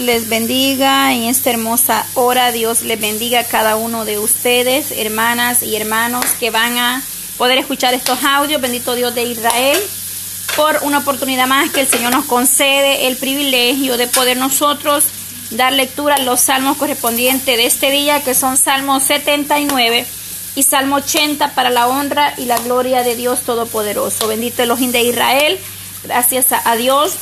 les bendiga en esta hermosa hora. Dios les bendiga a cada uno de ustedes, hermanas y hermanos que van a poder escuchar estos audios. Bendito Dios de Israel por una oportunidad más que el Señor nos concede el privilegio de poder nosotros dar lectura a los salmos correspondientes de este día, que son Salmos 79 y Salmo 80 para la honra y la gloria de Dios Todopoderoso. Bendito Elohim de Israel. Gracias a Dios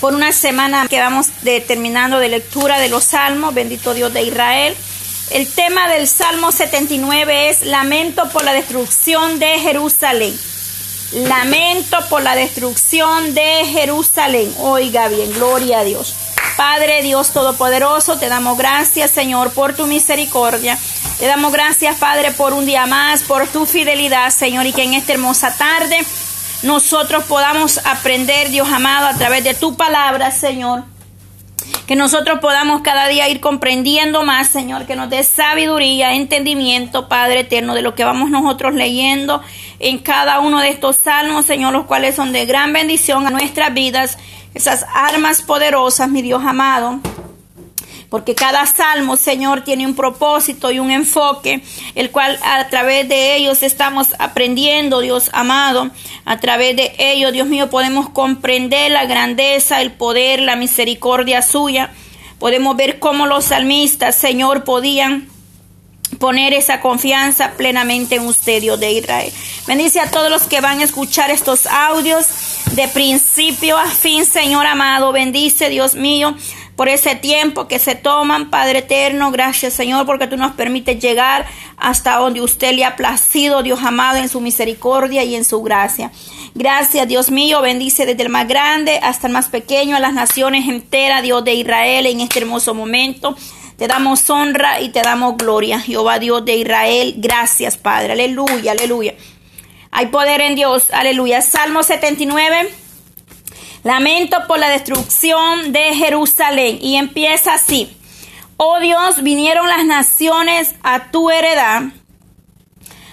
por una semana que vamos terminando de lectura de los salmos. Bendito Dios de Israel. El tema del Salmo 79 es lamento por la destrucción de Jerusalén. Lamento por la destrucción de Jerusalén. Oiga bien, gloria a Dios. Padre Dios Todopoderoso, te damos gracias, Señor, por tu misericordia. Te damos gracias, Padre, por un día más, por tu fidelidad, Señor, y que en esta hermosa tarde nosotros podamos aprender, Dios amado, a través de tu palabra, Señor. Que nosotros podamos cada día ir comprendiendo más, Señor, que nos dé sabiduría, entendimiento, Padre eterno, de lo que vamos nosotros leyendo en cada uno de estos salmos, Señor, los cuales son de gran bendición a nuestras vidas, esas armas poderosas, mi Dios amado porque cada salmo, Señor, tiene un propósito y un enfoque, el cual a través de ellos estamos aprendiendo, Dios amado, a través de ellos, Dios mío, podemos comprender la grandeza, el poder, la misericordia suya. Podemos ver cómo los salmistas, Señor, podían poner esa confianza plenamente en usted, Dios de Israel. Bendice a todos los que van a escuchar estos audios de principio a fin, Señor amado. Bendice, Dios mío, por ese tiempo que se toman, Padre eterno. Gracias, Señor, porque tú nos permites llegar hasta donde usted le ha placido, Dios amado, en su misericordia y en su gracia. Gracias, Dios mío. Bendice desde el más grande hasta el más pequeño, a las naciones enteras, Dios de Israel, en este hermoso momento. Te damos honra y te damos gloria, Jehová Dios de Israel. Gracias, Padre. Aleluya, aleluya. Hay poder en Dios. Aleluya. Salmo 79. Lamento por la destrucción de Jerusalén. Y empieza así. Oh Dios, vinieron las naciones a tu heredad.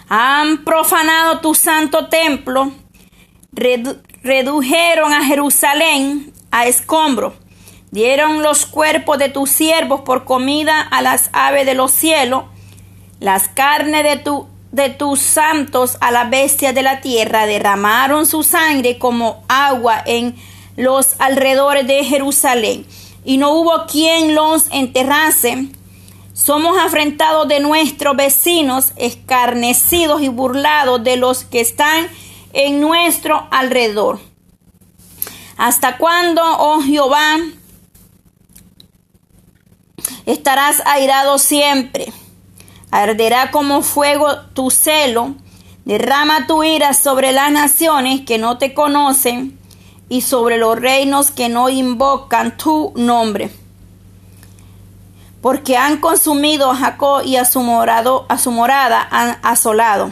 Han profanado tu santo templo. redujeron a Jerusalén a escombro. Dieron los cuerpos de tus siervos por comida a las aves de los cielos. Las carnes de, tu, de tus santos a las bestias de la tierra. Derramaron su sangre como agua en los alrededores de Jerusalén, y no hubo quien los enterrase. Somos afrentados de nuestros vecinos, escarnecidos y burlados de los que están en nuestro alrededor. ¿Hasta cuándo, oh Jehová, estarás airado siempre? Arderá como fuego tu celo. Derrama tu ira sobre las naciones que no te conocen y sobre los reinos que no invocan tu nombre. Porque han consumido a Jacob y a su, morado, a su morada han asolado.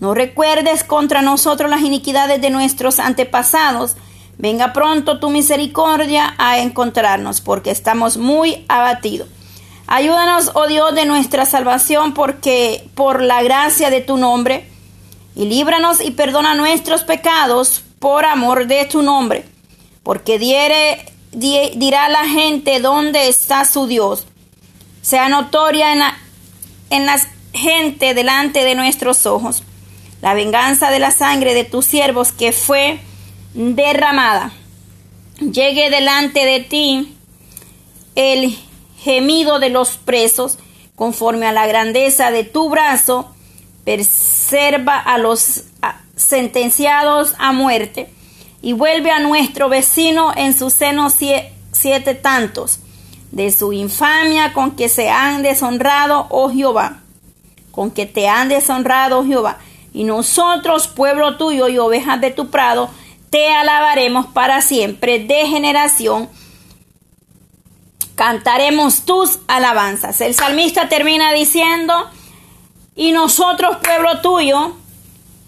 No recuerdes contra nosotros las iniquidades de nuestros antepasados. Venga pronto tu misericordia a encontrarnos, porque estamos muy abatidos. Ayúdanos, oh Dios, de nuestra salvación, porque por la gracia de tu nombre, y líbranos y perdona nuestros pecados por amor de tu nombre, porque diere, dirá la gente dónde está su Dios. Sea notoria en la, en gente delante de nuestros ojos la venganza de la sangre de tus siervos que fue derramada. Llegue delante de ti el gemido de los presos, conforme a la grandeza de tu brazo, preserva a los sentenciados a muerte, y vuelve a nuestro vecino en su seno siete tantos, de su infamia con que se han deshonrado, oh Jehová, con que te han deshonrado, oh Jehová, y nosotros, pueblo tuyo y ovejas de tu prado, te alabaremos para siempre, de generación, cantaremos tus alabanzas. El salmista termina diciendo, y nosotros, pueblo tuyo,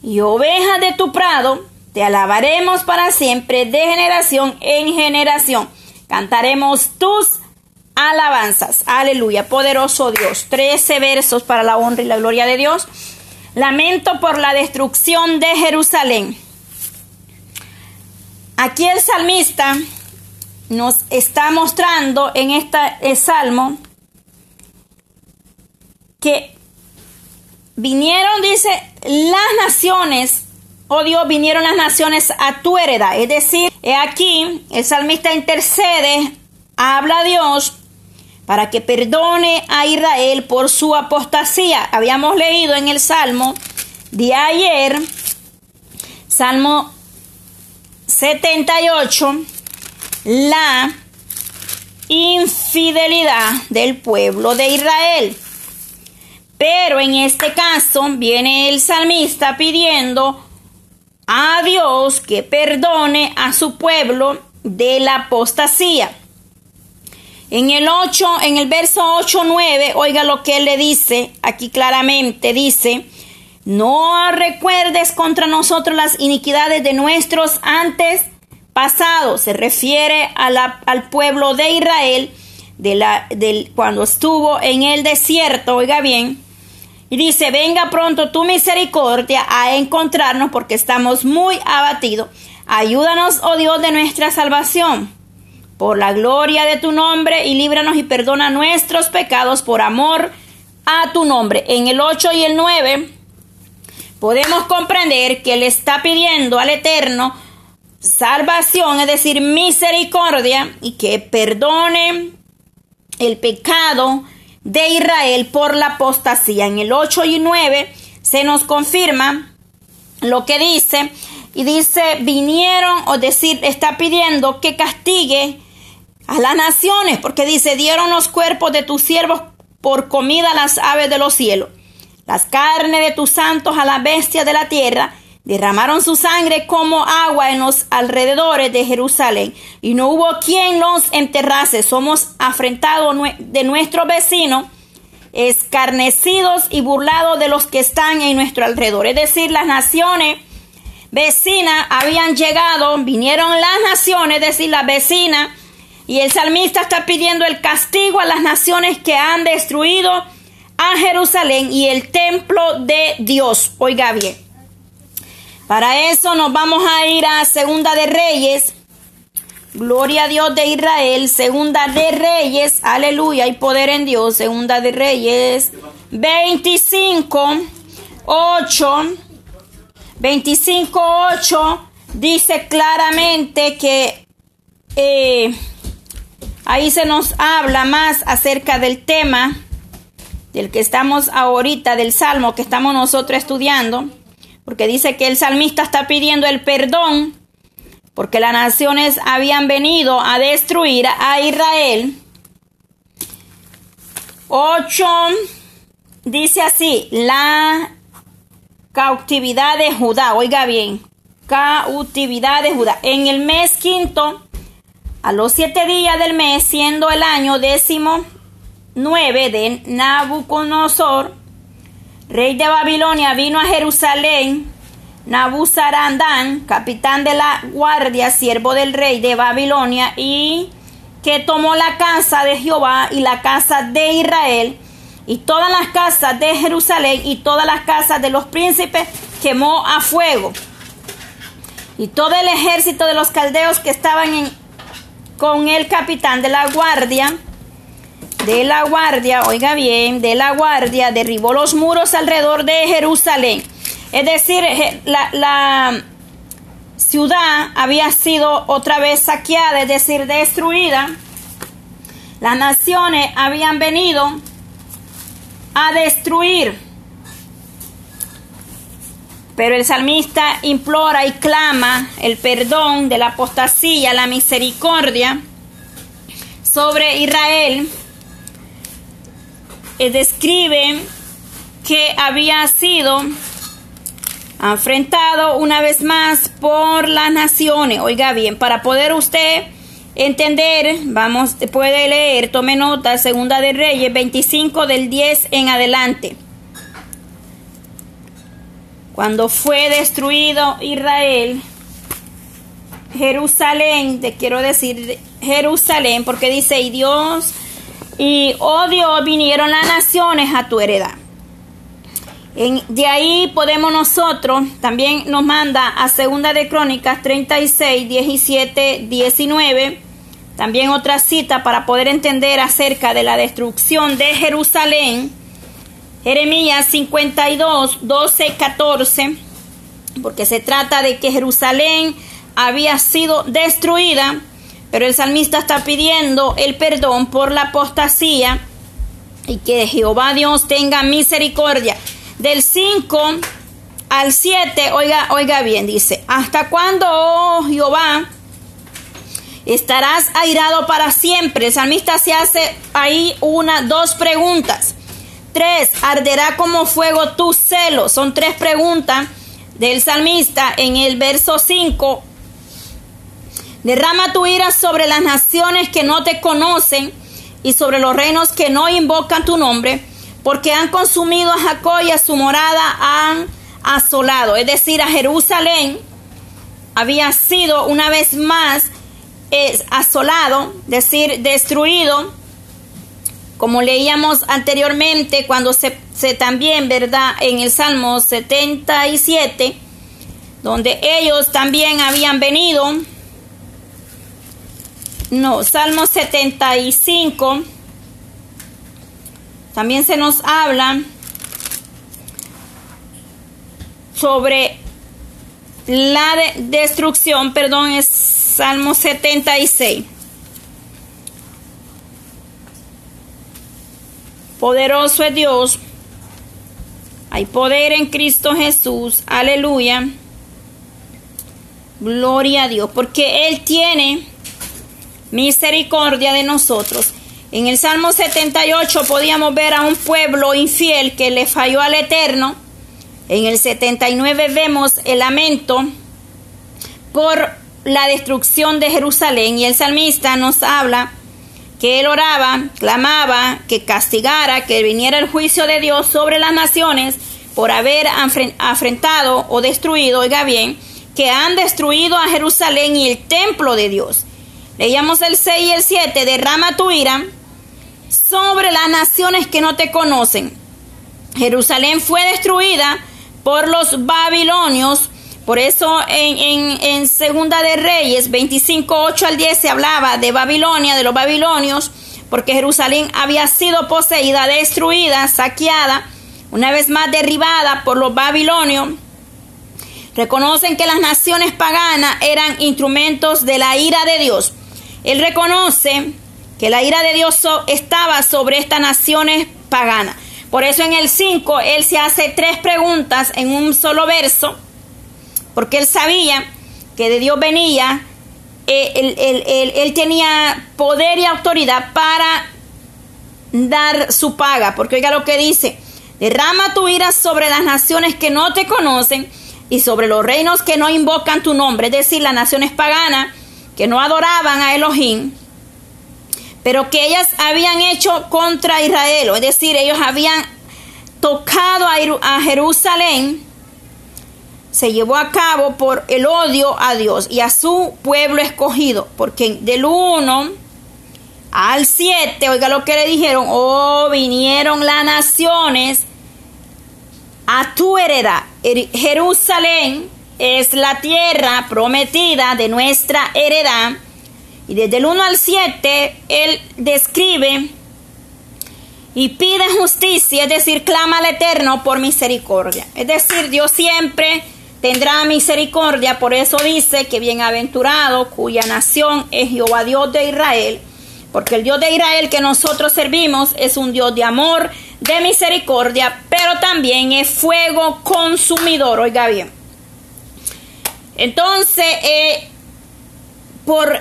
y ovejas de tu prado, te alabaremos para siempre, de generación en generación. Cantaremos tus alabanzas. Aleluya, poderoso Dios. Trece versos para la honra y la gloria de Dios. Lamento por la destrucción de Jerusalén. Aquí el salmista nos está mostrando en este salmo que vinieron, dice, las naciones, oh Dios, vinieron las naciones a tu heredad. Es decir, aquí el salmista intercede, habla a Dios para que perdone a Israel por su apostasía. Habíamos leído en el salmo de ayer, salmo 78, la infidelidad del pueblo de Israel. Pero en este caso viene el salmista pidiendo a Dios que perdone a su pueblo de la apostasía. En el 8, en el verso 8 9, oiga lo que él le dice, aquí claramente dice, no recuerdes contra nosotros las iniquidades de nuestros antes pasados. Se refiere al pueblo de Israel de la, cuando estuvo en el desierto, oiga bien, y dice, venga pronto tu misericordia a encontrarnos porque estamos muy abatidos. Ayúdanos, oh Dios de nuestra salvación, por la gloria de tu nombre y líbranos y perdona nuestros pecados por amor a tu nombre. En el 8 y el 9 podemos comprender que le está pidiendo al Eterno salvación, es decir, misericordia y que perdone el pecado de Israel por la apostasía. En el 8 y 9 se nos confirma lo que dice y dice, vinieron, o decir, está pidiendo que castigue a las naciones, porque dice, dieron los cuerpos de tus siervos por comida a las aves de los cielos, las carnes de tus santos a las bestias de la tierra, Derramaron su sangre como agua en los alrededores de Jerusalén y no hubo quien los enterrase. Somos afrentados de nuestros vecinos, escarnecidos y burlados de los que están en nuestro alrededor. Es decir, las naciones vecinas habían llegado, vinieron las naciones, es decir, las vecinas, y el salmista está pidiendo el castigo a las naciones que han destruido a Jerusalén y el templo de Dios. Oiga bien. Para eso nos vamos a ir a Segunda de Reyes. Gloria a Dios de Israel. Segunda de Reyes. Aleluya. Hay poder en Dios. Segunda de Reyes. 25. 8. 25. 8. Dice claramente que eh, ahí se nos habla más acerca del tema del que estamos ahorita, del salmo que estamos nosotros estudiando porque dice que el salmista está pidiendo el perdón porque las naciones habían venido a destruir a Israel. 8 dice así, la cautividad de Judá, oiga bien, cautividad de Judá. En el mes quinto, a los siete días del mes, siendo el año décimo nueve de Nabucodonosor, rey de Babilonia, vino a Jerusalén. Nabuzarandán, capitán de la guardia, siervo del rey de Babilonia, y que tomó la casa de Jehová y la casa de Israel, y todas las casas de Jerusalén y todas las casas de los príncipes quemó a fuego. Y todo el ejército de los caldeos que estaban con el capitán de la guardia de la guardia, oiga bien, de la guardia derribó los muros alrededor de Jerusalén. Es decir, la, ciudad había sido otra vez saqueada, es decir, destruida. Las naciones habían venido a destruir. Pero el salmista implora y clama el perdón de la apostasía, la misericordia sobre Israel eh, describe que había sido enfrentado una vez más por las naciones. Oiga bien, para poder usted entender, vamos, puede leer, tome nota, Segunda de Reyes 25 del 10 en adelante. Cuando fue destruido Israel, Jerusalén, te quiero decir Jerusalén, porque dice, y Dios y, Dios, vinieron las naciones a tu heredad. de ahí podemos nosotros, también nos manda a Segunda de Crónicas 36, 17, 19, también otra cita para poder entender acerca de la destrucción de Jerusalén. Jeremías 52, 12, 14, porque se trata de que Jerusalén había sido destruida, pero el salmista está pidiendo el perdón por la apostasía y que Jehová Dios tenga misericordia. Del 5 al 7, oiga, oiga bien, dice, ¿hasta cuándo, oh Jehová, estarás airado para siempre? El salmista se hace ahí una, dos preguntas. Tres, arderá como fuego tu celo. Son tres preguntas del salmista en el verso 5. Derrama tu ira sobre las naciones que no te conocen y sobre los reinos que no invocan tu nombre, porque han consumido a Jacob y a su morada han asolado. Es decir, a Jerusalén había sido una vez más asolado, es decir, destruido, como leíamos anteriormente cuando se, se también, ¿verdad? En el Salmo 77, donde ellos también habían venido no, Salmo 75. También se nos habla sobre la destrucción, perdón, es Salmo 76. Poderoso es Dios. Hay poder en Cristo Jesús. Aleluya. Gloria a Dios. Porque Él tiene misericordia de nosotros. En el Salmo 78 podíamos ver a un pueblo infiel que le falló al Eterno. En el 79 vemos el lamento por la destrucción de Jerusalén y el salmista nos habla que él oraba, clamaba que castigara, que viniera el juicio de Dios sobre las naciones por haber afrentado o destruido, oiga bien, que han destruido a Jerusalén y el templo de Dios. Leíamos el 6 y el 7, derrama tu ira sobre las naciones que no te conocen. Jerusalén fue destruida por los babilonios. Por eso en, en, Segunda de Reyes 25, 8 al 10 se hablaba de Babilonia, de los babilonios, porque Jerusalén había sido poseída, destruida, saqueada, una vez más derribada por los babilonios. Reconocen que las naciones paganas eran instrumentos de la ira de Dios. Él reconoce que la ira de Dios estaba sobre estas naciones paganas. Por eso en el 5 él se hace tres preguntas en un solo verso, porque él sabía que de Dios venía, eh, él, tenía poder y autoridad para dar su paga, porque oiga lo que dice, derrama tu ira sobre las naciones que no te conocen y sobre los reinos que no invocan tu nombre, es decir, las naciones paganas que no adoraban a Elohim, pero que ellas habían hecho contra Israel, es decir, ellos habían tocado a Jerusalén, se llevó a cabo por el odio a Dios y a su pueblo escogido, porque del 1 al 7, oiga lo que le dijeron, oh, vinieron las naciones a tu heredad, Jerusalén es la tierra prometida de nuestra heredad. Y desde el 1 al 7, él describe y pide justicia, es decir, clama al Eterno por misericordia. Es decir, Dios siempre tendrá misericordia, por eso dice que bienaventurado cuya nación es Jehová Dios de Israel, porque el Dios de Israel que nosotros servimos es un Dios de amor, de misericordia, pero también es fuego consumidor, oiga bien. Entonces, eh, por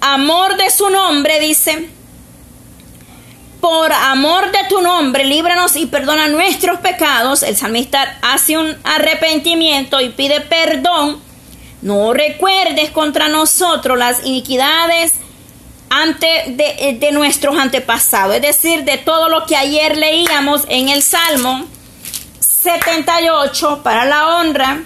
amor de su nombre, dice, por amor de tu nombre, líbranos y perdona nuestros pecados. El salmista hace un arrepentimiento y pide perdón. No recuerdes contra nosotros las iniquidades ante de, de, nuestros antepasados, es decir, de todo lo que ayer leíamos en el Salmo 78 para la honra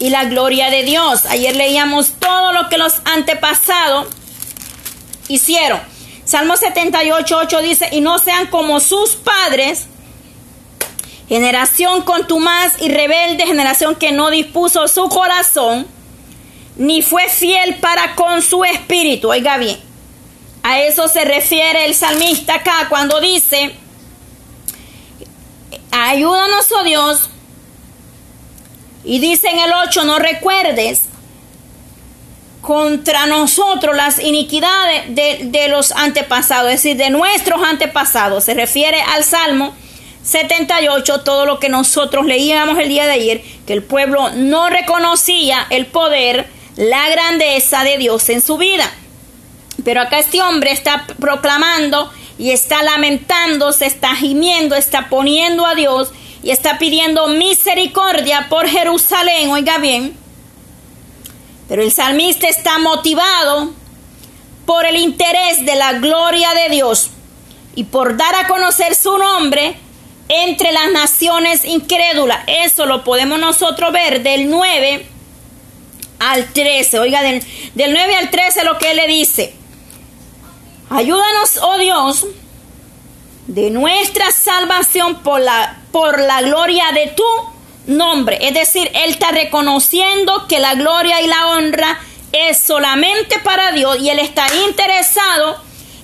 y la gloria de Dios. Ayer leíamos todo lo que los antepasados hicieron. Salmo 78, 8 dice, y no sean como sus padres, generación contumaz y rebelde, generación que no dispuso su corazón ni fue fiel para con su espíritu. Oiga bien, a eso se refiere el salmista acá cuando dice, ayúdanos, oh Dios, y dice en el 8, no recuerdes contra nosotros las iniquidades de, de, los antepasados, es decir, de nuestros antepasados. Se refiere al Salmo 78, todo lo que nosotros leíamos el día de ayer, que el pueblo no reconocía el poder, la grandeza de Dios en su vida. Pero acá este hombre está proclamando y está lamentando, se está gimiendo, está poniendo a Dios y está pidiendo misericordia por Jerusalén, oiga bien. Pero el salmista está motivado por el interés de la gloria de Dios y por dar a conocer su nombre entre las naciones incrédulas. Eso lo podemos nosotros ver del 9 al 13. Oiga, del, del 9 al 13 lo que él le dice. Ayúdanos, oh Dios, de nuestra salvación por la, por la gloria de tu nombre. Es decir, Él está reconociendo que la gloria y la honra es solamente para Dios y Él está interesado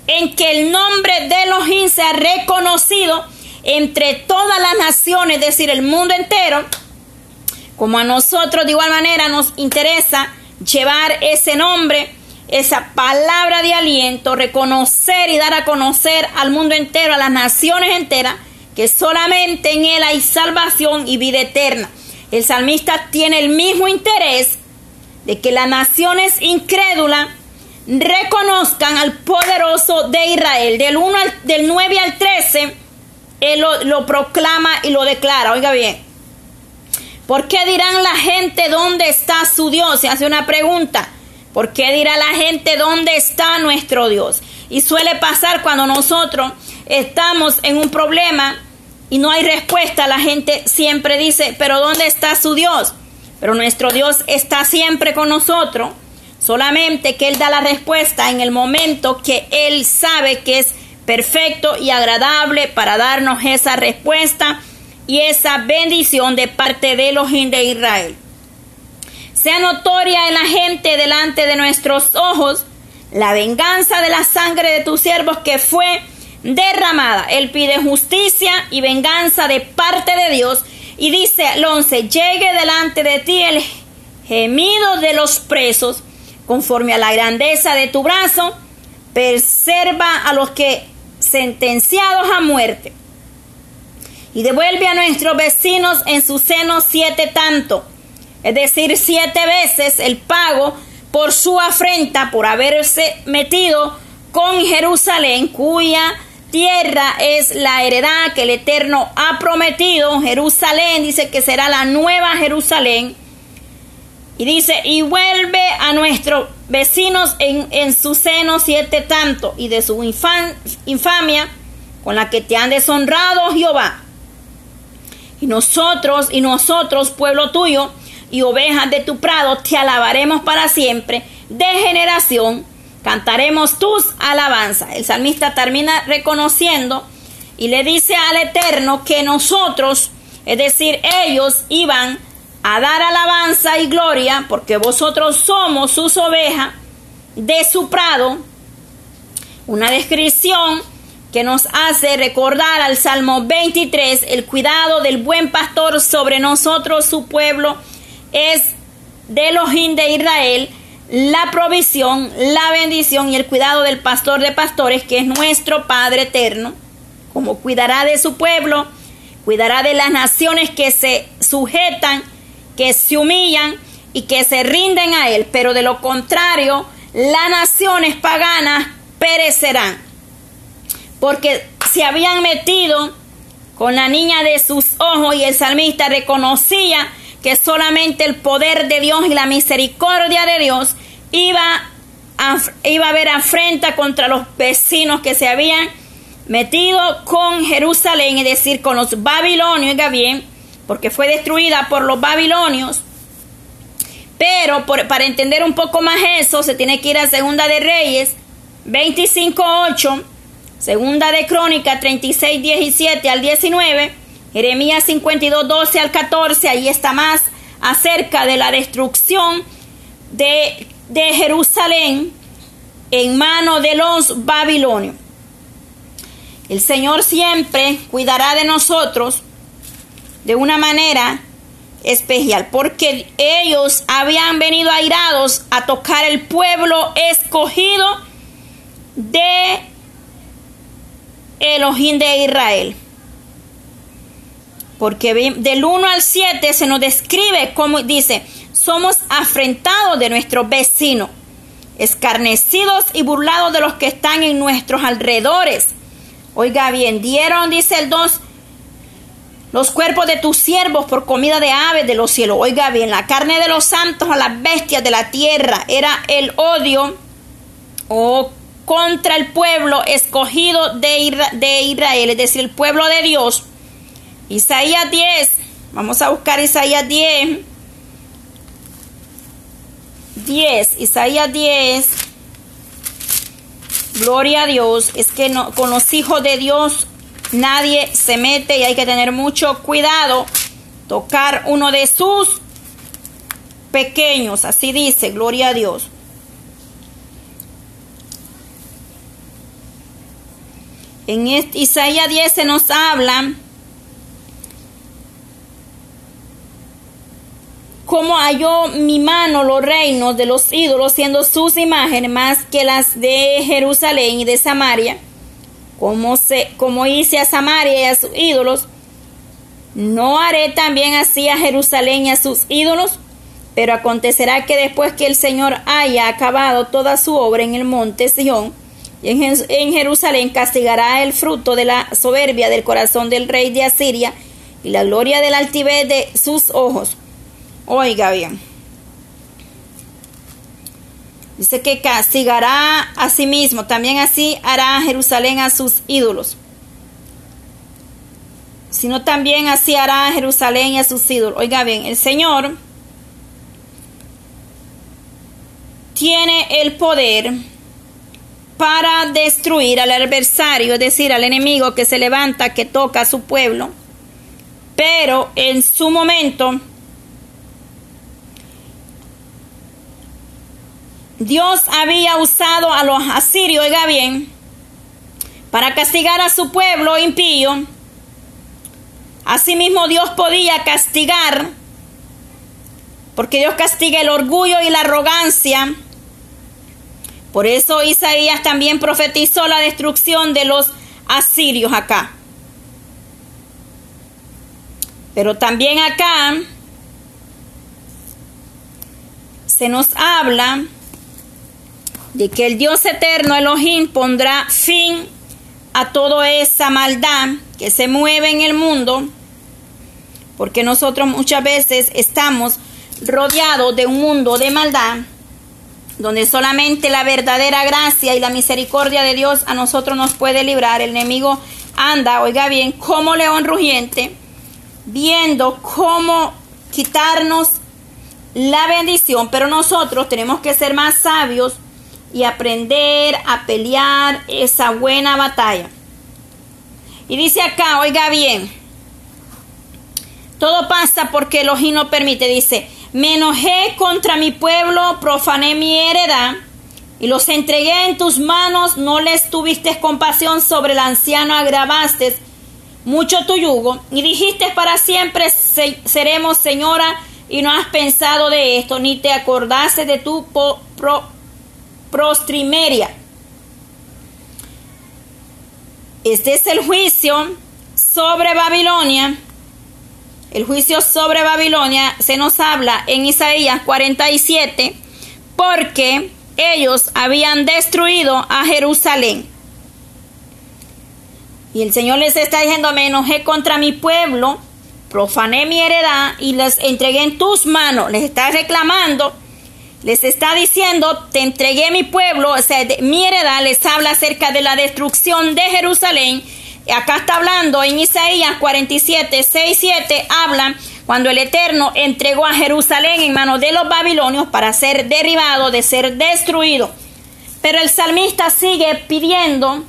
en que el nombre de Elohim sea reconocido entre todas las naciones, es decir, el mundo entero. Como a nosotros de igual manera nos interesa llevar ese nombre esa palabra de aliento, reconocer y dar a conocer al mundo entero, a las naciones enteras, que solamente en Él hay salvación y vida eterna. El salmista tiene el mismo interés de que las naciones incrédulas reconozcan al poderoso de Israel. Del, 1 del 9 al 13, Él lo proclama y lo declara. Oiga bien. ¿Por qué dirán la gente dónde está su Dios? Se hace una pregunta. ¿Por qué dirá la gente dónde está nuestro Dios? Y suele pasar cuando nosotros estamos en un problema y no hay respuesta, la gente siempre dice, pero ¿dónde está su Dios? Pero nuestro Dios está siempre con nosotros, solamente que Él da la respuesta en el momento que Él sabe que es perfecto y agradable para darnos esa respuesta y esa bendición de parte de los de Israel. Sea notoria en la gente delante de nuestros ojos la venganza de la sangre de tus siervos que fue derramada. Él pide justicia y venganza de parte de Dios. Y dice al 11, llegue delante de ti el gemido de los presos conforme a la grandeza de tu brazo, preserva a los que sentenciados a muerte. Y devuelve a nuestros vecinos en su seno siete tanto. Es decir, siete veces el pago por su afrenta, por haberse metido con Jerusalén, cuya tierra es la heredad que el Eterno ha prometido. Jerusalén dice que será la nueva Jerusalén. Y dice, y vuelve a nuestros vecinos en, en su seno siete tanto, y de su infamia con la que te han deshonrado Jehová. Y nosotros, y nosotros, pueblo tuyo, y ovejas de tu prado, te alabaremos para siempre, de generación, cantaremos tus alabanzas. El salmista termina reconociendo y le dice al Eterno que nosotros, es decir, ellos iban a dar alabanza y gloria, porque vosotros somos sus ovejas de su prado. Una descripción que nos hace recordar al Salmo 23, el cuidado del buen pastor sobre nosotros, su pueblo, es de Elohim de Israel la provisión, la bendición y el cuidado del pastor de pastores, que es nuestro Padre eterno, como cuidará de su pueblo, cuidará de las naciones que se sujetan, que se humillan y que se rinden a Él, pero de lo contrario, las naciones paganas perecerán, porque se habían metido con la niña de sus ojos y el salmista reconocía que solamente el poder de Dios y la misericordia de Dios iba a, iba a haber afrenta contra los vecinos que se habían metido con Jerusalén, es decir, con los babilonios, oiga bien, porque fue destruida por los babilonios. Pero para entender un poco más eso, se tiene que ir a Segunda de Reyes 25.8, Segunda de Crónica 36, 17 al 19 Jeremías 52, 12 al 14, ahí está más acerca de la destrucción de, de Jerusalén en mano de los babilonios. El Señor siempre cuidará de nosotros de una manera especial, porque ellos habían venido airados a tocar el pueblo escogido de Elohim de Israel. Porque del 1 al 7 se nos describe como dice, somos afrentados de nuestros vecinos, escarnecidos y burlados de los que están en nuestros alrededores. Oiga bien, dieron, dice el 2, los cuerpos de tus siervos por comida de aves de los cielos. Oiga bien, la carne de los santos a las bestias de la tierra era el odio o contra el pueblo escogido de Israel, es decir, el pueblo de Dios. Isaías 10, vamos a buscar Isaías 10. 10, Isaías 10. Gloria a Dios, es que no, con los hijos de Dios nadie se mete y hay que tener mucho cuidado. Tocar uno de sus pequeños, así dice, gloria a Dios. En Isaías 10 se nos habla cómo halló mi mano los reinos de los ídolos, siendo sus imágenes más que las de Jerusalén y de Samaria, como, se, como hice a Samaria y a sus ídolos, no haré también así a Jerusalén y a sus ídolos, pero acontecerá que después que el Señor haya acabado toda su obra en el monte Sion, y en Jerusalén castigará el fruto de la soberbia del corazón del rey de Asiria y la gloria del altivez de sus ojos. Oiga bien. Dice que castigará a sí mismo. También así hará Jerusalén a sus ídolos. Sino también así hará Jerusalén y a sus ídolos. Oiga bien, el Señor tiene el poder para destruir al adversario, es decir, al enemigo que se levanta, que toca a su pueblo. Pero en su momento, Dios había usado a los asirios, oiga bien, para castigar a su pueblo impío. Asimismo Dios podía castigar, porque Dios castiga el orgullo y la arrogancia por eso Isaías también profetizó la destrucción de los asirios acá. Pero también acá se nos habla de que el Dios eterno Elohim pondrá fin a toda esa maldad que se mueve en el mundo, porque nosotros muchas veces estamos rodeados de un mundo de maldad donde solamente la verdadera gracia y la misericordia de Dios a nosotros nos puede librar. El enemigo anda, oiga bien, como león rugiente, viendo cómo quitarnos la bendición, pero nosotros tenemos que ser más sabios y aprender a pelear esa buena batalla. Y dice acá, oiga bien, todo pasa porque el no permite, dice, me enojé contra mi pueblo, profané mi heredad y los entregué en tus manos. No les tuviste compasión sobre el anciano, agravaste mucho tu yugo y dijiste para siempre seremos señora y no has pensado de esto, ni te acordaste de tu prostrimeria. Este es el juicio sobre Babilonia el juicio sobre Babilonia se nos habla en Isaías 47 porque ellos habían destruido a Jerusalén. Y el Señor les está diciendo, me enojé contra mi pueblo, profané mi heredad y les entregué en tus manos. Les está reclamando, les está diciendo, te entregué mi pueblo, o sea, mi heredad les habla acerca de la destrucción de Jerusalén Acá está hablando en Isaías 47, 6, 7, habla cuando el Eterno entregó a Jerusalén en manos de los babilonios para ser derribado, de ser destruido. Pero el salmista sigue pidiendo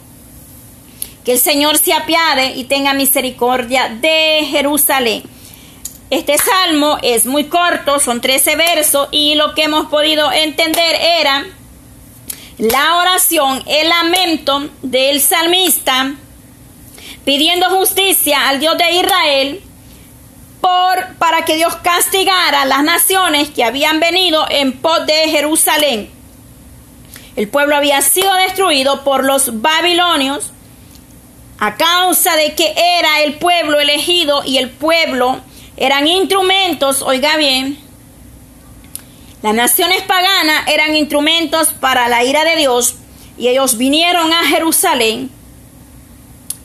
que el Señor se apiade y tenga misericordia de Jerusalén. Este salmo es muy corto, son 13 versos y lo que hemos podido entender era la oración, el lamento del salmista pidiendo justicia al Dios de Israel por, para que Dios castigara a las naciones que habían venido en pos de Jerusalén. El pueblo había sido destruido por los babilonios a causa de que era el pueblo elegido y el pueblo eran instrumentos, oiga bien, las naciones paganas eran instrumentos para la ira de Dios y ellos vinieron a Jerusalén.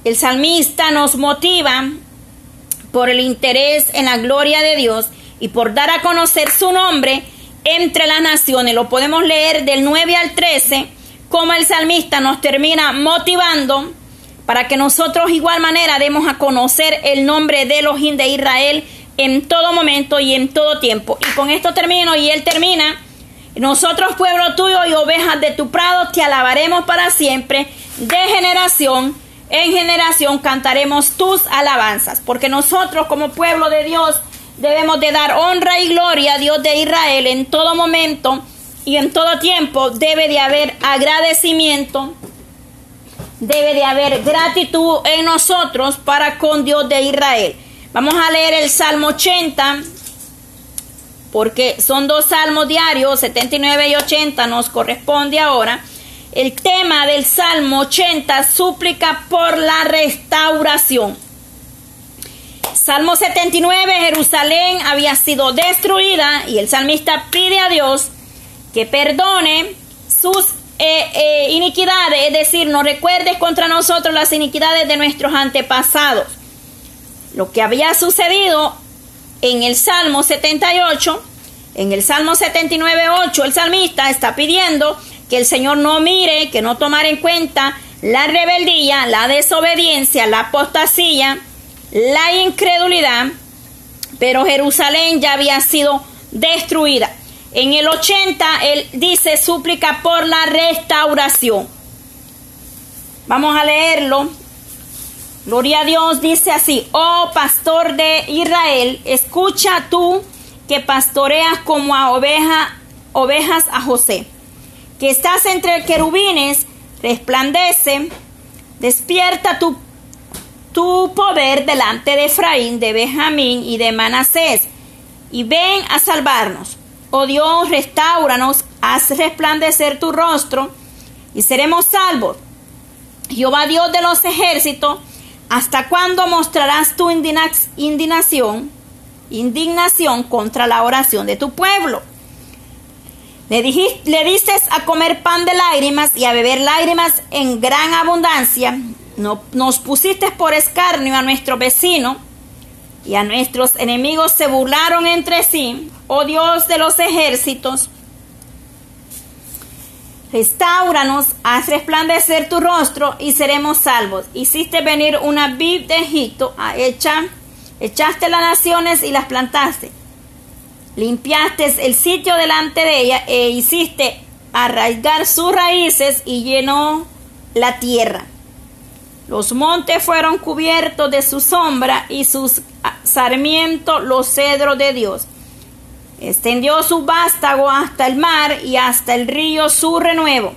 El salmista nos motiva por el interés en la gloria de Dios y por dar a conocer su nombre entre las naciones. Lo podemos leer del 9 al 13, como el salmista nos termina motivando para que nosotros igual manera demos a conocer el nombre de Elohim de Israel en todo momento y en todo tiempo. Y con esto termino y él termina. Nosotros, pueblo tuyo y ovejas de tu prado, te alabaremos para siempre. De generación en generación cantaremos tus alabanzas. Porque nosotros como pueblo de Dios debemos de dar honra y gloria a Dios de Israel en todo momento y en todo tiempo. Debe de haber agradecimiento. Debe de haber gratitud en nosotros para con Dios de Israel. Vamos a leer el Salmo 80, porque son dos salmos diarios, 79 y 80 nos corresponde ahora. El tema del Salmo 80, súplica por la restauración. Salmo 79, Jerusalén había sido destruida y el salmista pide a Dios que perdone sus eh, eh, iniquidades, es decir, no recuerdes contra nosotros las iniquidades de nuestros antepasados lo que había sucedido en el Salmo 78, en el Salmo 79, 8, el salmista está pidiendo que el Señor no mire, que no tomara en cuenta la rebeldía, la desobediencia, la apostasía, la incredulidad, pero Jerusalén ya había sido destruida. En el 80 él dice súplica por la restauración. Vamos a leerlo Gloria a Dios dice así, oh pastor de Israel, escucha tú que pastoreas como a oveja, ovejas a José, que estás entre querubines, resplandece, despierta tu, tu poder delante de Efraín, de Benjamín y de Manasés, y ven a salvarnos. Oh Dios, restauranos, haz resplandecer tu rostro, y seremos salvos. Jehová Dios de los ejércitos, ¿Hasta cuándo mostrarás tu indignación, indignación contra la oración de tu pueblo? Le, dijiste, le diste a comer pan de lágrimas y a beber lágrimas en gran abundancia. No, nos pusiste por escarnio a nuestro vecino y a nuestros enemigos se burlaron entre sí. Oh Dios de los ejércitos, Restauranos, haz resplandecer tu rostro y seremos salvos. Hiciste venir una vid de Egipto, a echa, echaste las naciones y las plantaste. Limpiaste el sitio delante de ella e hiciste arraigar sus raíces y llenó la tierra. Los montes fueron cubiertos de su sombra y sus sarmientos los cedros de Dios. Extendió su vástago hasta el mar y hasta el río su renuevo.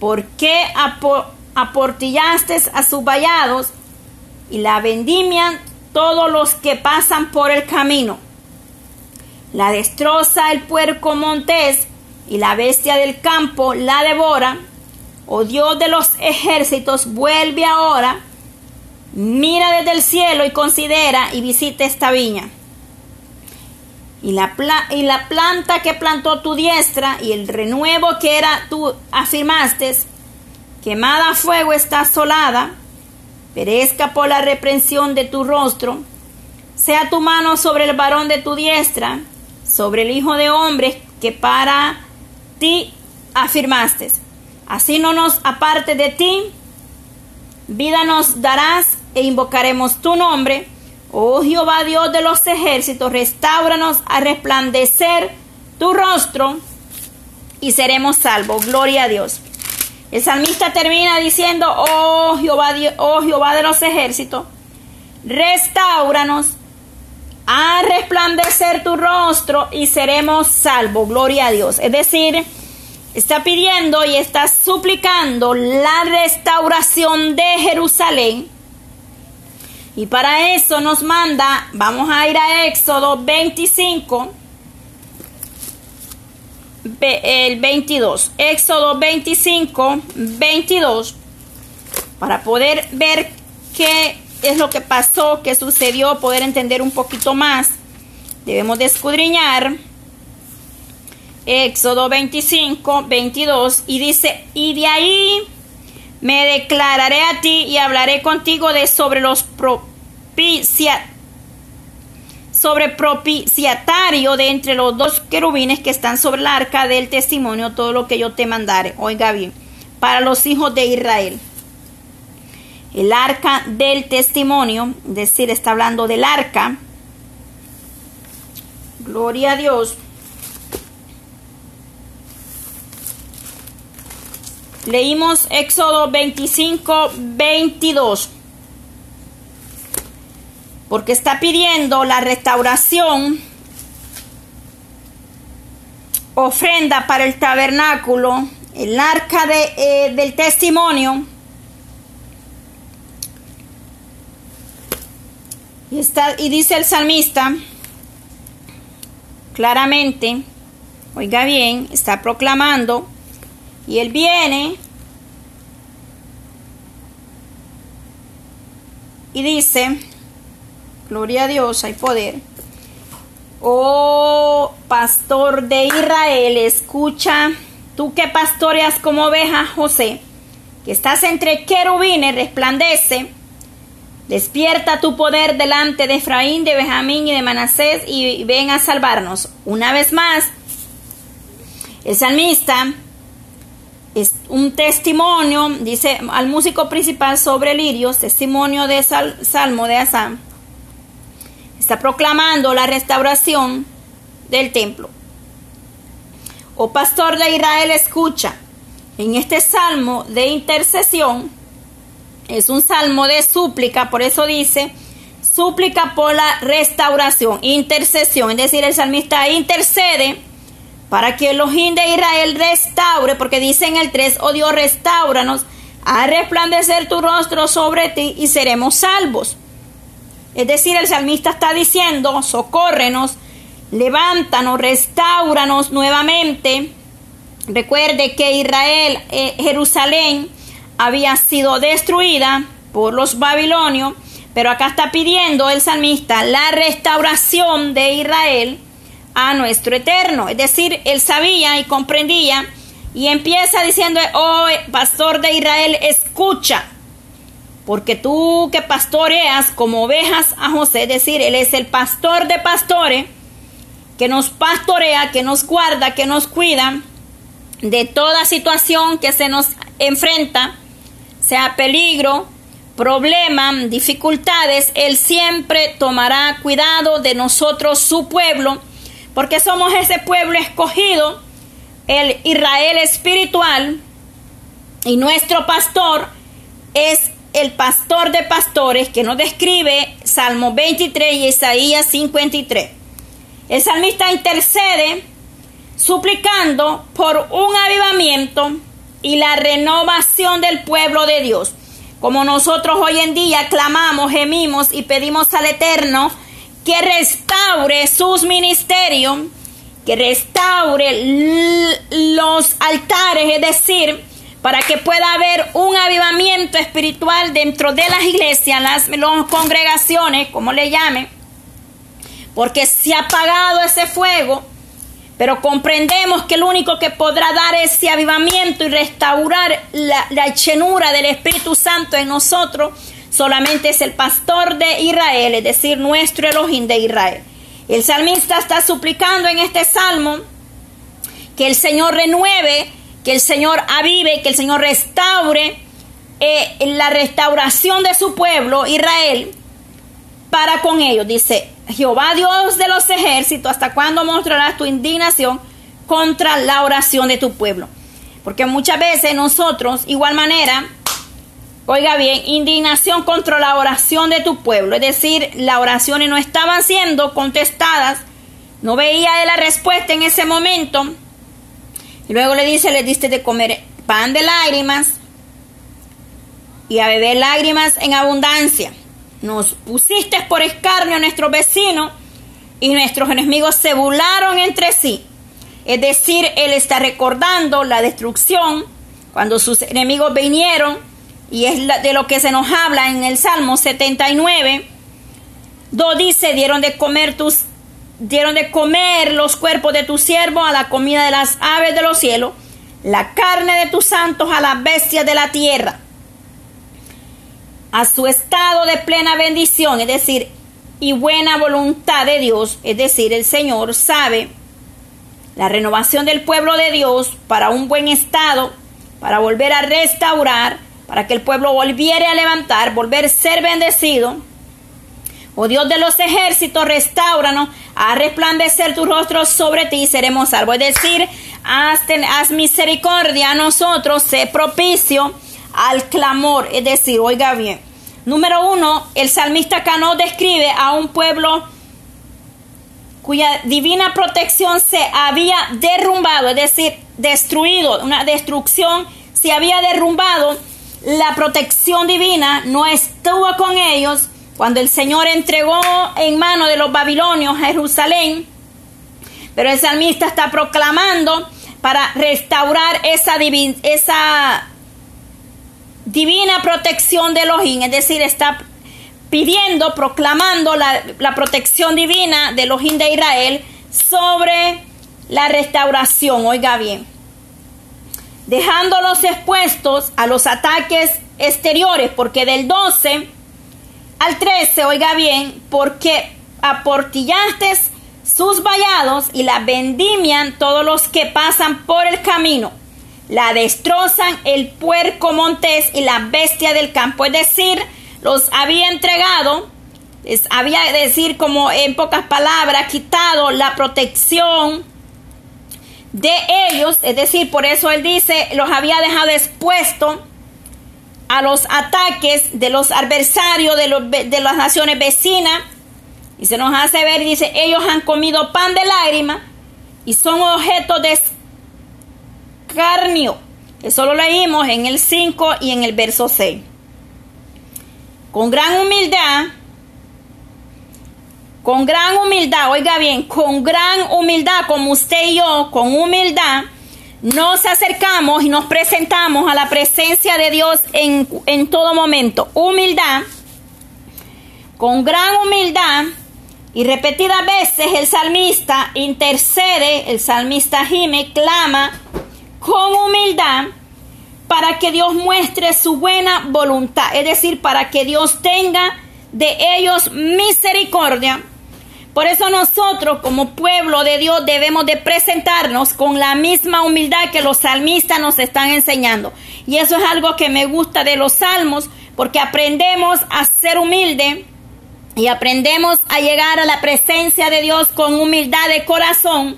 ¿Por qué aportillaste a sus vallados y la vendimian todos los que pasan por el camino? La destroza el puerco montés y la bestia del campo la devora. Oh Dios de los ejércitos, vuelve ahora, mira desde el cielo y considera y visita esta viña y la, y la planta que plantó tu diestra y el renuevo que era tú afirmaste, quemada a fuego está asolada, perezca por la reprensión de tu rostro, sea tu mano sobre el varón de tu diestra, sobre el hijo de hombre que para ti afirmaste. Así no nos aparte de ti, vida nos darás e invocaremos tu nombre Oh Jehová Dios de los ejércitos, restauranos a resplandecer tu rostro y seremos salvos. Gloria a Dios. El salmista termina diciendo, oh Jehová, oh Jehová de los ejércitos, restauranos a resplandecer tu rostro y seremos salvos. Gloria a Dios. Es decir, está pidiendo y está suplicando la restauración de Jerusalén. Y para eso nos manda, vamos a ir a Éxodo 25, el 22. Éxodo 25, 22, para poder ver qué es lo que pasó, qué sucedió, poder entender un poquito más. Debemos de escudriñar Éxodo 25, 22, y dice, y de ahí me declararé a ti y hablaré contigo de sobre los propicia, sobre propiciatario de entre los dos querubines que están sobre el arca del testimonio, todo lo que yo te mandare. Oiga bien, para los hijos de Israel. El arca del testimonio, es decir, está hablando del arca. Gloria a Dios Leímos Éxodo 25, 22. Porque está pidiendo la restauración, ofrenda para el tabernáculo, el arca de, eh, del testimonio. Y, está, y dice el salmista claramente, oiga bien, está proclamando y él viene y dice, gloria a Dios, hay poder. Oh pastor de Israel, escucha, tú que pastoreas como oveja, José, que estás entre querubines, resplandece. Despierta tu poder delante de Efraín, de Benjamín y de Manasés y ven a salvarnos. Una vez más, el salmista es un testimonio, dice al músico principal sobre lirios, testimonio de Salmo de Asam. Está proclamando la restauración del templo. Oh pastor de Israel, escucha. En este salmo de intercesión, es un salmo de súplica, por eso dice, súplica por la restauración, intercesión, es decir, el salmista intercede para que Elohim de Israel restaure, porque dice en el 3, oh Dios, restauranos, a resplandecer tu rostro sobre ti y seremos salvos. Es decir, el salmista está diciendo, socórrenos, levántanos, restauranos nuevamente. Recuerde que Israel, eh, Jerusalén, había sido destruida por los babilonios, pero acá está pidiendo el salmista la restauración de Israel a nuestro eterno. Es decir, él sabía y comprendía y empieza diciendo, oh pastor de Israel, escucha, porque tú que pastoreas como ovejas a José, es decir, él es el pastor de pastores, que nos pastorea, que nos guarda, que nos cuida de toda situación que se nos enfrenta, sea peligro, problema, dificultades, Él siempre tomará cuidado de nosotros, su pueblo, porque somos ese pueblo escogido, el Israel espiritual, y nuestro pastor es el pastor de pastores que nos describe Salmo 23 y Isaías 53. El salmista intercede suplicando por un avivamiento y la renovación del pueblo de Dios. Como nosotros hoy en día clamamos, gemimos y pedimos al Eterno que restaure sus ministerios, que restaure los altares, es decir, para que pueda haber un avivamiento espiritual dentro de las iglesias, las, congregaciones, como le llamen, porque se ha apagado ese fuego, pero comprendemos que el único que podrá dar ese avivamiento y restaurar la, la llenura del Espíritu Santo en nosotros solamente es el pastor de Israel, es decir, nuestro Elohim de Israel. El salmista está suplicando en este salmo que el Señor renueve, que el Señor avive, que el Señor restaure eh, la restauración de su pueblo, Israel, para con ellos. Dice, Jehová Dios de los ejércitos, ¿hasta cuándo mostrarás tu indignación contra la oración de tu pueblo? Porque muchas veces nosotros, igual manera, Oiga bien, indignación contra la oración de tu pueblo, es decir, las oraciones no estaban siendo contestadas, no veía de la respuesta en ese momento. Y luego le dice, le diste de comer pan de lágrimas y a beber lágrimas en abundancia. Nos pusiste por escarnio a nuestros vecinos y nuestros enemigos se burlaron entre sí. Es decir, él está recordando la destrucción cuando sus enemigos vinieron y es de lo que se nos habla en el Salmo 79. Do dice, dieron de comer tus dieron de comer los cuerpos de tu siervo a la comida de las aves de los cielos, la carne de tus santos a las bestias de la tierra. A su estado de plena bendición, es decir, y buena voluntad de Dios, es decir, el Señor sabe la renovación del pueblo de Dios para un buen estado, para volver a restaurar, para que el pueblo volviera a levantar, volver a ser bendecido. Oh Dios de los ejércitos, restauranos, a resplandecer tu rostro sobre ti y seremos salvos. Es decir, haz, haz misericordia a nosotros, sé propicio al clamor. Es decir, oiga bien. Número uno, el salmista Cano describe a un pueblo cuya divina protección se había derrumbado, es decir, destruido, una destrucción se había derrumbado la protección divina no estuvo con ellos cuando el Señor entregó en mano de los babilonios Jerusalén. Pero el salmista está proclamando para restaurar esa, esa divina protección de Elohim, es decir, está pidiendo, proclamando la, la protección divina de Elohim de Israel sobre la restauración. Oiga bien dejándolos expuestos a los ataques exteriores, porque del 12 al 13, oiga bien, porque aportillaste sus vallados y la vendimian todos los que pasan por el camino. La destrozan el puerco montés y la bestia del campo, es decir, los había entregado, les había decir como en pocas palabras, quitado la protección, de ellos, es decir, por eso él dice, los había dejado expuestos a los ataques de los adversarios de, los, de las naciones vecinas. Y se nos hace ver, dice, ellos han comido pan de lágrimas y son objeto de escarnio. Eso lo leímos en el 5 y en el verso 6. Con gran humildad con gran humildad, oiga bien, con gran humildad, como usted y yo, con humildad, nos acercamos y nos presentamos a la presencia de Dios en, en todo momento. Humildad, con gran humildad, y repetidas veces el salmista intercede, el salmista gime, clama con humildad para que Dios muestre su buena voluntad, es decir, para que Dios tenga de ellos misericordia por eso nosotros como pueblo de Dios debemos de presentarnos con la misma humildad que los salmistas nos están enseñando. Y eso es algo que me gusta de los salmos porque aprendemos a ser humilde y aprendemos a llegar a la presencia de Dios con humildad de corazón,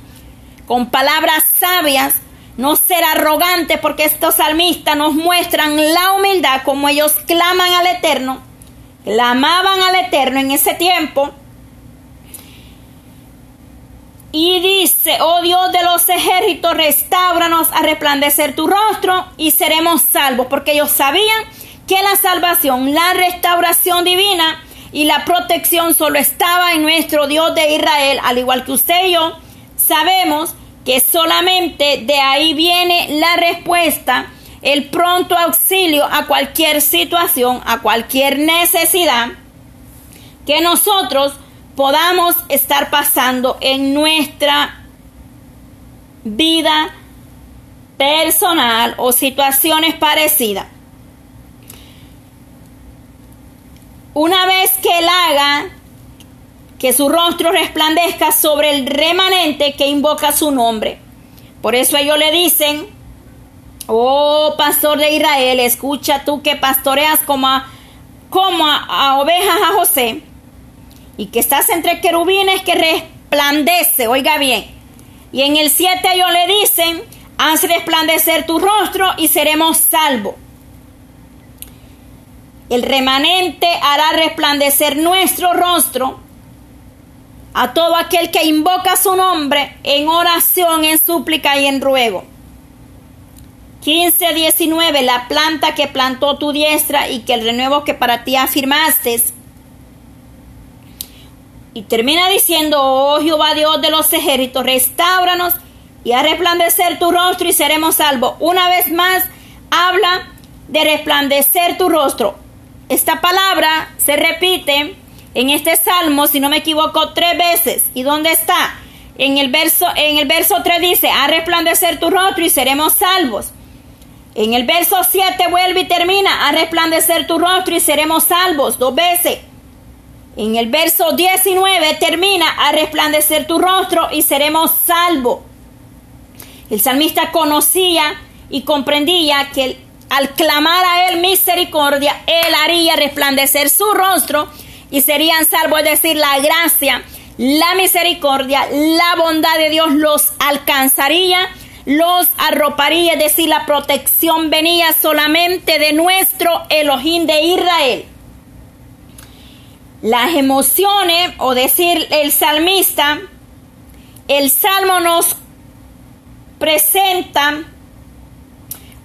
con palabras sabias, no ser arrogante porque estos salmistas nos muestran la humildad como ellos claman al Eterno, clamaban al Eterno en ese tiempo y dice, oh Dios de los ejércitos, restauranos a resplandecer tu rostro y seremos salvos, porque ellos sabían que la salvación, la restauración divina y la protección solo estaba en nuestro Dios de Israel, al igual que usted y yo, sabemos que solamente de ahí viene la respuesta, el pronto auxilio a cualquier situación, a cualquier necesidad que nosotros podamos estar pasando en nuestra vida personal o situaciones parecidas. Una vez que él haga que su rostro resplandezca sobre el remanente que invoca su nombre. Por eso ellos le dicen, oh pastor de Israel, escucha tú que pastoreas como a, como a ovejas a José y que estás entre querubines que resplandece, oiga bien. Y en el 7 ellos le dicen, haz resplandecer tu rostro y seremos salvos. el remanente hará resplandecer nuestro rostro a todo aquel que invoca su nombre en oración, en súplica y en ruego. 15, 19, la planta que plantó tu diestra y que el renuevo que para ti afirmaste. Y termina diciendo, oh Jehová Dios de los ejércitos, restauranos y a resplandecer tu rostro y seremos salvos. Una vez más, habla de resplandecer tu rostro. Esta palabra se repite en este salmo, si no me equivoco, tres veces. ¿Y dónde está? En el verso, en el verso 3 dice, a resplandecer tu rostro y seremos salvos. En el verso 7 vuelve y termina, a resplandecer tu rostro y seremos salvos dos veces. En el verso 19 termina, a resplandecer tu rostro y seremos salvos. El salmista conocía y comprendía que al clamar a él misericordia, él haría resplandecer su rostro y serían salvos, es decir, la gracia, la misericordia, la bondad de Dios los alcanzaría los arroparía, es decir, la protección venía solamente de nuestro Elohim de Israel. Las emociones, o decir el salmista, el salmo nos presenta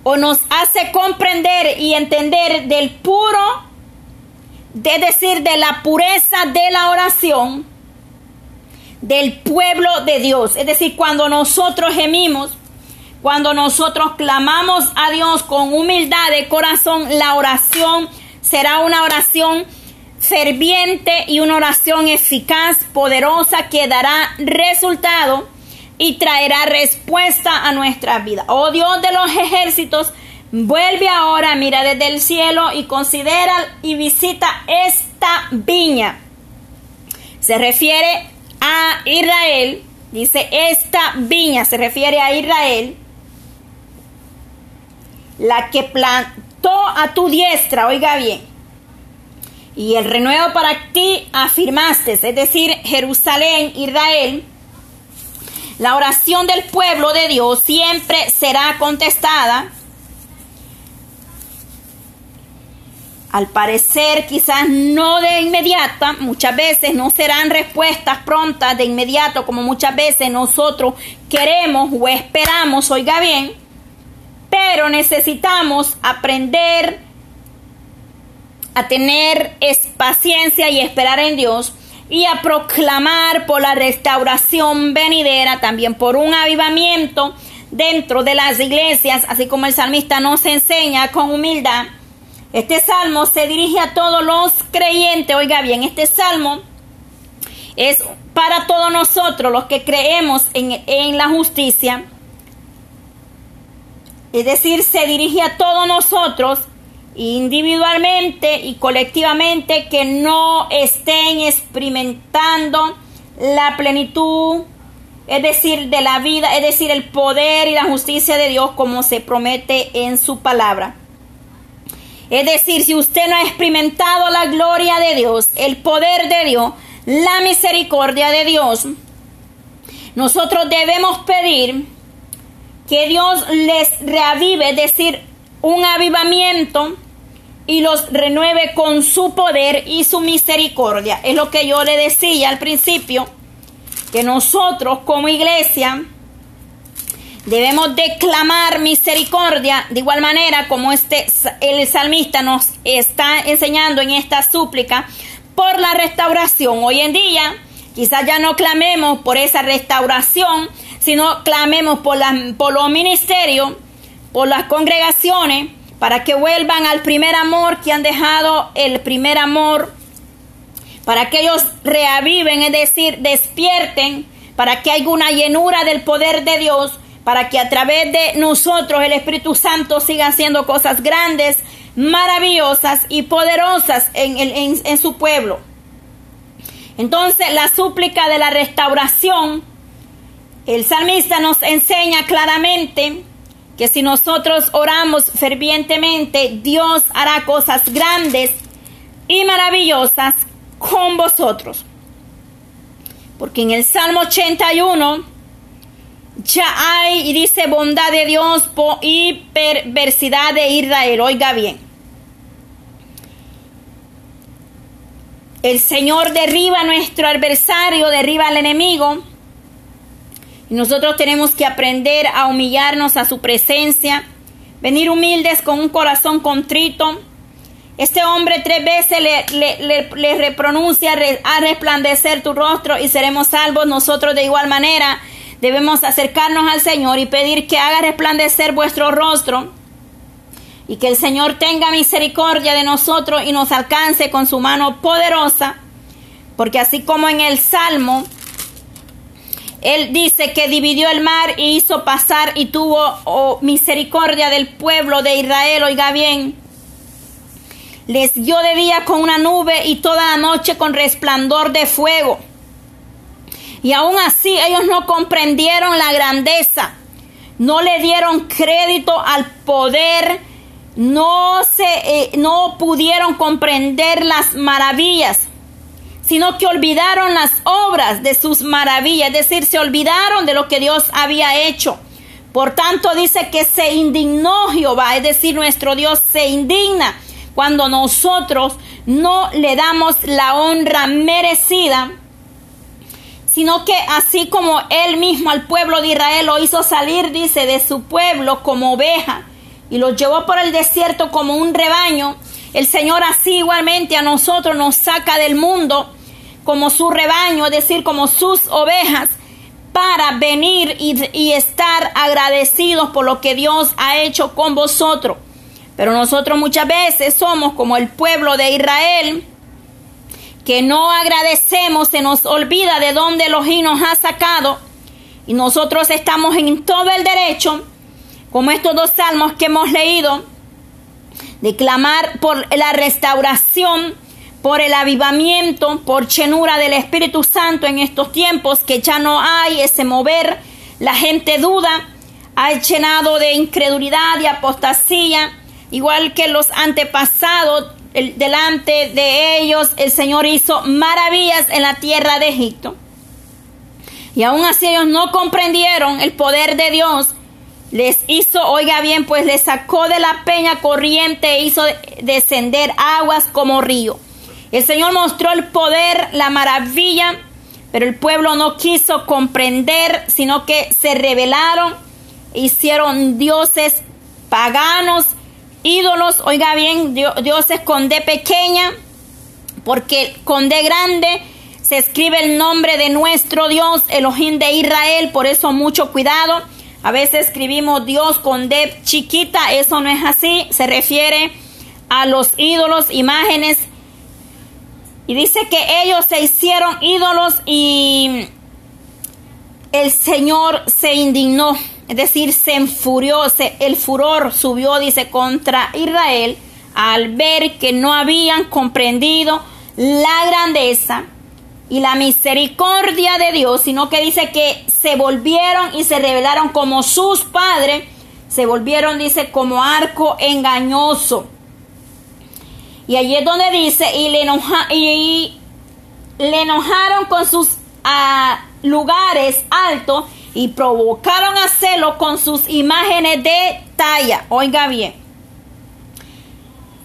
o nos hace comprender y entender del puro, de decir, de la pureza de la oración del pueblo de Dios. Es decir, cuando nosotros gemimos, cuando nosotros clamamos a Dios con humildad de corazón, la oración será una oración ferviente y una oración eficaz, poderosa, que dará resultado y traerá respuesta a nuestra vida. Oh Dios de los ejércitos, vuelve ahora, mira desde el cielo y considera y visita esta viña. Se refiere a Israel, dice esta viña, se refiere a Israel la que plantó a tu diestra, oiga bien, y el renuevo para ti afirmaste, es decir, Jerusalén, Israel, la oración del pueblo de Dios siempre será contestada. Al parecer, quizás no de inmediata, muchas veces no serán respuestas prontas de inmediato, como muchas veces nosotros queremos o esperamos, oiga bien, pero necesitamos aprender a tener paciencia y esperar en Dios y a proclamar por la restauración venidera, también por un avivamiento dentro de las iglesias, así como el salmista nos enseña con humildad. Este salmo se dirige a todos los creyentes, oiga bien, este salmo es para todos nosotros los que creemos en, en la justicia, es decir, se dirige a todos nosotros individualmente y colectivamente que no estén experimentando la plenitud, es decir, de la vida, es decir, el poder y la justicia de Dios como se promete en su palabra. Es decir, si usted no ha experimentado la gloria de Dios, el poder de Dios, la misericordia de Dios, nosotros debemos pedir que Dios les reavive, es decir, un avivamiento y los renueve con su poder y su misericordia. Es lo que yo le decía al principio, que nosotros como iglesia debemos declamar misericordia de igual manera como este el salmista nos está enseñando en esta súplica por la restauración. Hoy en día quizás ya no clamemos por esa restauración, sino clamemos por, por los ministerios, por las congregaciones, para que vuelvan al primer amor que han dejado el primer amor, para que ellos reaviven, es decir, despierten, para que haya una llenura del poder de Dios, para que a través de nosotros el Espíritu Santo siga haciendo cosas grandes, maravillosas y poderosas en, en, en su pueblo. Entonces la súplica de la restauración el salmista nos enseña claramente que si nosotros oramos fervientemente, Dios hará cosas grandes y maravillosas con vosotros. Porque en el Salmo 81 ya hay, y dice, bondad de Dios y perversidad de Israel. Oiga bien. el Señor derriba a nuestro adversario, derriba al enemigo. Y nosotros tenemos que aprender a humillarnos a su presencia, venir humildes con un corazón contrito. Este hombre tres veces le, le, repronuncia a resplandecer tu rostro y seremos salvos. Nosotros de igual manera debemos acercarnos al Señor y pedir que haga resplandecer vuestro rostro y que el Señor tenga misericordia de nosotros y nos alcance con su mano poderosa, porque así como en el Salmo, Él dice que dividió el mar y hizo pasar y tuvo oh, misericordia del pueblo de Israel, oiga bien, les dio de día con una nube y toda la noche con resplandor de fuego. Y aún así ellos no comprendieron la grandeza, no le dieron crédito al poder. No, se, eh, no pudieron comprender las maravillas, sino que olvidaron las obras de sus maravillas, es decir, se olvidaron de lo que Dios había hecho. Por tanto, dice que se indignó Jehová, es decir, nuestro Dios se indigna cuando nosotros no le damos la honra merecida, sino que así como él mismo al pueblo de Israel lo hizo salir, dice, de su pueblo como oveja, y los llevó por el desierto como un rebaño, el Señor así igualmente a nosotros nos saca del mundo como su rebaño, es decir, como sus ovejas, para venir y, estar agradecidos por lo que Dios ha hecho con vosotros. Pero nosotros muchas veces somos como el pueblo de Israel, que no agradecemos, se nos olvida de dónde Elohim nos ha sacado, y nosotros estamos en todo el derecho como estos dos salmos que hemos leído, de clamar por la restauración, por el avivamiento, por llenura del Espíritu Santo en estos tiempos que ya no hay ese mover, la gente duda, ha llenado de incredulidad y apostasía, igual que los antepasados, delante de ellos el Señor hizo maravillas en la tierra de Egipto. Y aún así ellos no comprendieron el poder de Dios les hizo, oiga bien, pues les sacó de la peña corriente e hizo descender aguas como río. El Señor mostró el poder, la maravilla, pero el pueblo no quiso comprender, sino que se rebelaron, hicieron dioses paganos, ídolos, oiga bien, dioses con D pequeña, porque con D grande se escribe el nombre de nuestro Dios, Elohim de Israel, por eso mucho cuidado a veces escribimos Dios con D chiquita, eso no es así, se refiere a los ídolos, imágenes. Y dice que ellos se hicieron ídolos y el Señor se indignó, es decir, se enfurió, el furor subió, dice, contra Israel al ver que no habían comprendido la grandeza y la misericordia de Dios, sino que dice que se volvieron y se rebelaron como sus padres, se volvieron, dice, como arco engañoso. Y allí es donde dice, y le, y, le enojaron con sus ah, lugares altos y provocaron a celo con sus imágenes de talla. Oiga bien.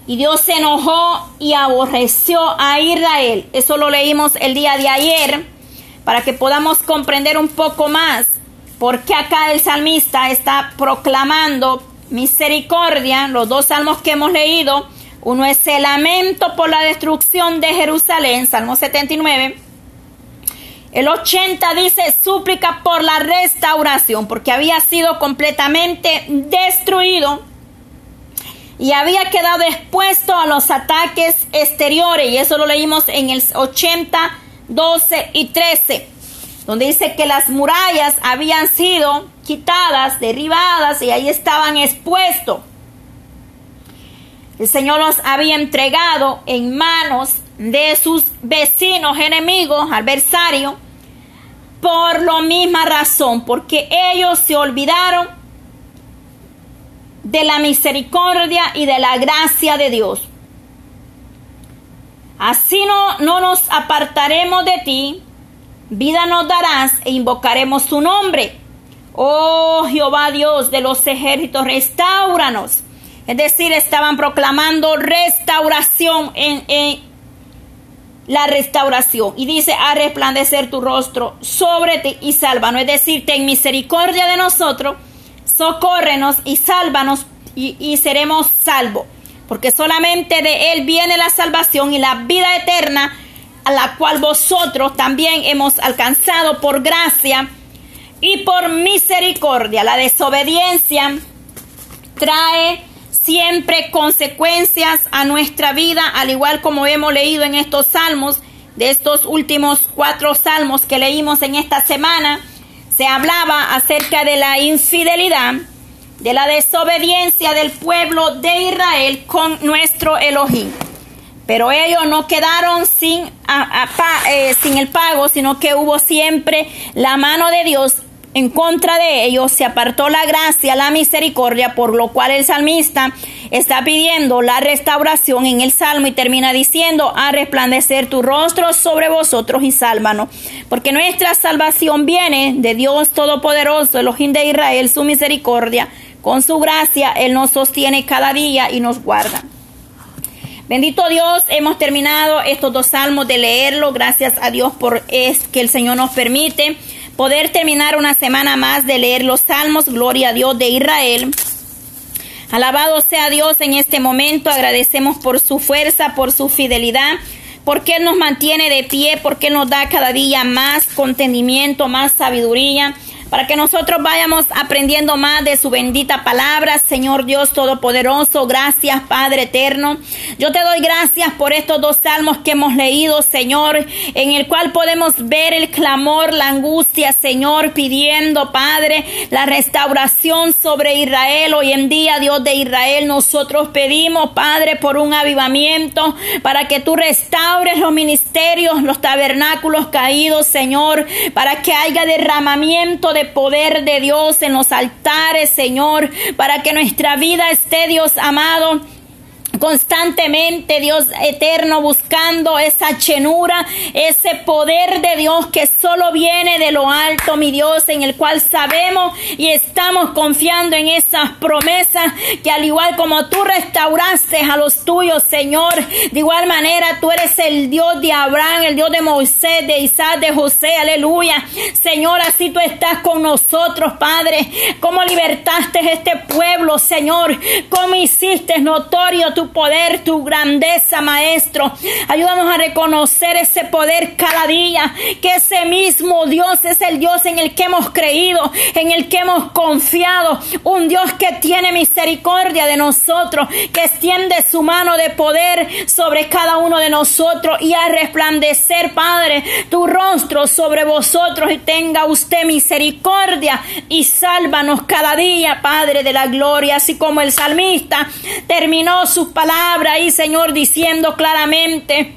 Y Dios se enojó y aborreció a Israel. Eso lo leímos el día de ayer para que podamos comprender un poco más por qué acá el salmista está proclamando misericordia. Los dos salmos que hemos leído, uno es el lamento por la destrucción de Jerusalén, Salmo 79. El 80 dice súplica por la restauración, porque había sido completamente destruido y había quedado expuesto a los ataques exteriores, y eso lo leímos en el 80, 12 y 13, donde dice que las murallas habían sido quitadas, derribadas, y ahí estaban expuestos. El Señor los había entregado en manos de sus vecinos, enemigos, adversarios, por la misma razón, porque ellos se olvidaron de la misericordia y de la gracia de Dios. Así no, no nos apartaremos de ti, vida nos darás e invocaremos su nombre. Oh Jehová Dios de los ejércitos, restauranos. Es decir, estaban proclamando restauración en, la restauración. Y dice, a resplandecer tu rostro sobre ti y sálvanos. Es decir, ten misericordia de nosotros, socórrenos y sálvanos y, y seremos salvos. Porque solamente de Él viene la salvación y la vida eterna, a la cual vosotros también hemos alcanzado por gracia y por misericordia. La desobediencia trae siempre consecuencias a nuestra vida, al igual como hemos leído en estos salmos, de estos últimos cuatro salmos que leímos en esta semana, se hablaba acerca de la infidelidad, de la desobediencia del pueblo de Israel con nuestro Elohim. Pero ellos no quedaron sin, eh, sin el pago, sino que hubo siempre la mano de Dios en contra de ellos, se apartó la gracia, la misericordia, por lo cual el salmista está pidiendo la restauración en el salmo y termina diciendo, a resplandecer tu rostro sobre vosotros y sálvanos, porque nuestra salvación viene de Dios Todopoderoso, el Ojín de Israel, su misericordia, con su gracia, Él nos sostiene cada día y nos guarda. Bendito Dios, hemos terminado estos dos salmos de leerlo. Gracias a Dios por es que el Señor nos permite poder terminar una semana más de leer los salmos. Gloria a Dios de Israel. Alabado sea Dios en este momento. Agradecemos por su fuerza, por su fidelidad, porque Él nos mantiene de pie, porque nos da cada día más contentimiento, más sabiduría para que nosotros vayamos aprendiendo más de su bendita palabra, Señor Dios Todopoderoso. Gracias, Padre Eterno. Yo te doy gracias por estos dos salmos que hemos leído, Señor, en el cual podemos ver el clamor, la angustia, Señor, pidiendo, Padre, la restauración sobre Israel. Hoy en día, Dios de Israel, nosotros pedimos, Padre, por un avivamiento, para que tú restaures los ministerios, los tabernáculos caídos, Señor, para que haya derramamiento de poder de Dios en los altares, Señor, para que nuestra vida esté, Dios amado, constantemente, Dios eterno, buscando esa chenura, ese poder de Dios que solo viene de lo alto, mi Dios, en el cual sabemos y estamos confiando en esas promesas que al igual como tú restauraste a los tuyos, Señor, de igual manera tú eres el Dios de Abraham, el Dios de Moisés, de Isaac, de José, aleluya. Señor, así tú estás con nosotros, Padre, como libertaste este pueblo, Señor, como hiciste notorio tu poder, tu grandeza, Maestro. Ayúdanos a reconocer ese poder cada día, que ese mismo Dios es el Dios en el que hemos creído, en el que hemos confiado. Un Dios que tiene misericordia de nosotros, que extiende su mano de poder sobre cada uno de nosotros y a resplandecer, Padre, tu rostro sobre vosotros y tenga usted misericordia y sálvanos cada día, Padre de la gloria, así como el salmista terminó palabras palabra y Señor, diciendo claramente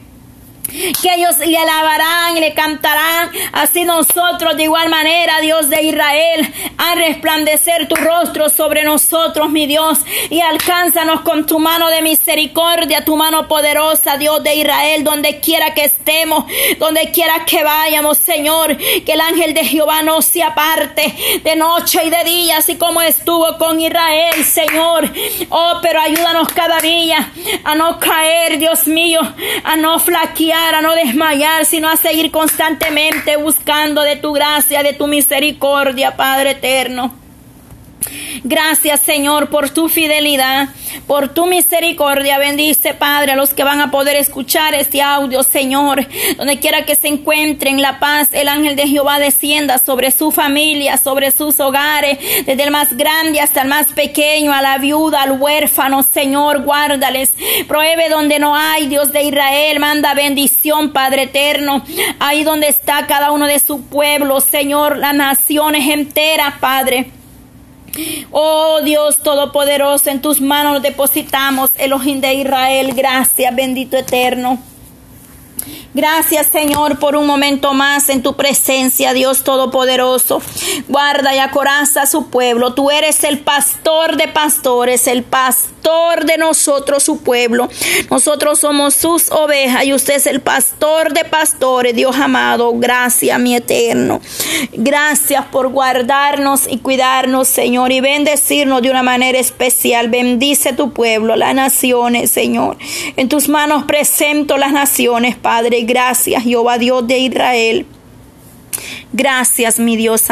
que ellos le alabarán y le cantarán. Así nosotros de igual manera, Dios de Israel, a resplandecer tu rostro sobre nosotros, mi Dios, y alcánzanos con tu mano de misericordia, tu mano poderosa, Dios de Israel, donde quiera que estemos, donde quiera que vayamos, Señor, que el ángel de Jehová no se aparte de noche y de día, así como estuvo con Israel, Señor. Oh, pero ayúdanos cada día a no caer, Dios mío, a no flaquear a no desmayar, sino a seguir constantemente buscando de tu gracia, de tu misericordia, Padre eterno. Gracias Señor por tu fidelidad, por tu misericordia. Bendice Padre a los que van a poder escuchar este audio, Señor. Donde quiera que se encuentren, la paz, el ángel de Jehová descienda sobre su familia, sobre sus hogares, desde el más grande hasta el más pequeño, a la viuda, al huérfano, Señor, guárdales. Prohíbe donde no hay, Dios de Israel, manda bendición, Padre eterno. Ahí donde está cada uno de su pueblo, Señor, las naciones enteras, Padre. Oh Dios Todopoderoso, en tus manos depositamos, Elohim de Israel. Gracias, bendito eterno. Gracias Señor por un momento más en tu presencia, Dios Todopoderoso. Guarda y acoraza a su pueblo. Tú eres el pastor de pastores, el pastor de nosotros, su pueblo. Nosotros somos sus ovejas y usted es el pastor de pastores, Dios amado. Gracias, mi eterno. Gracias por guardarnos y cuidarnos, Señor, y bendecirnos de una manera especial. Bendice tu pueblo, las naciones, Señor. En tus manos presento las naciones, Padre Gracias, Jehová Dios de Israel. Gracias, mi Dios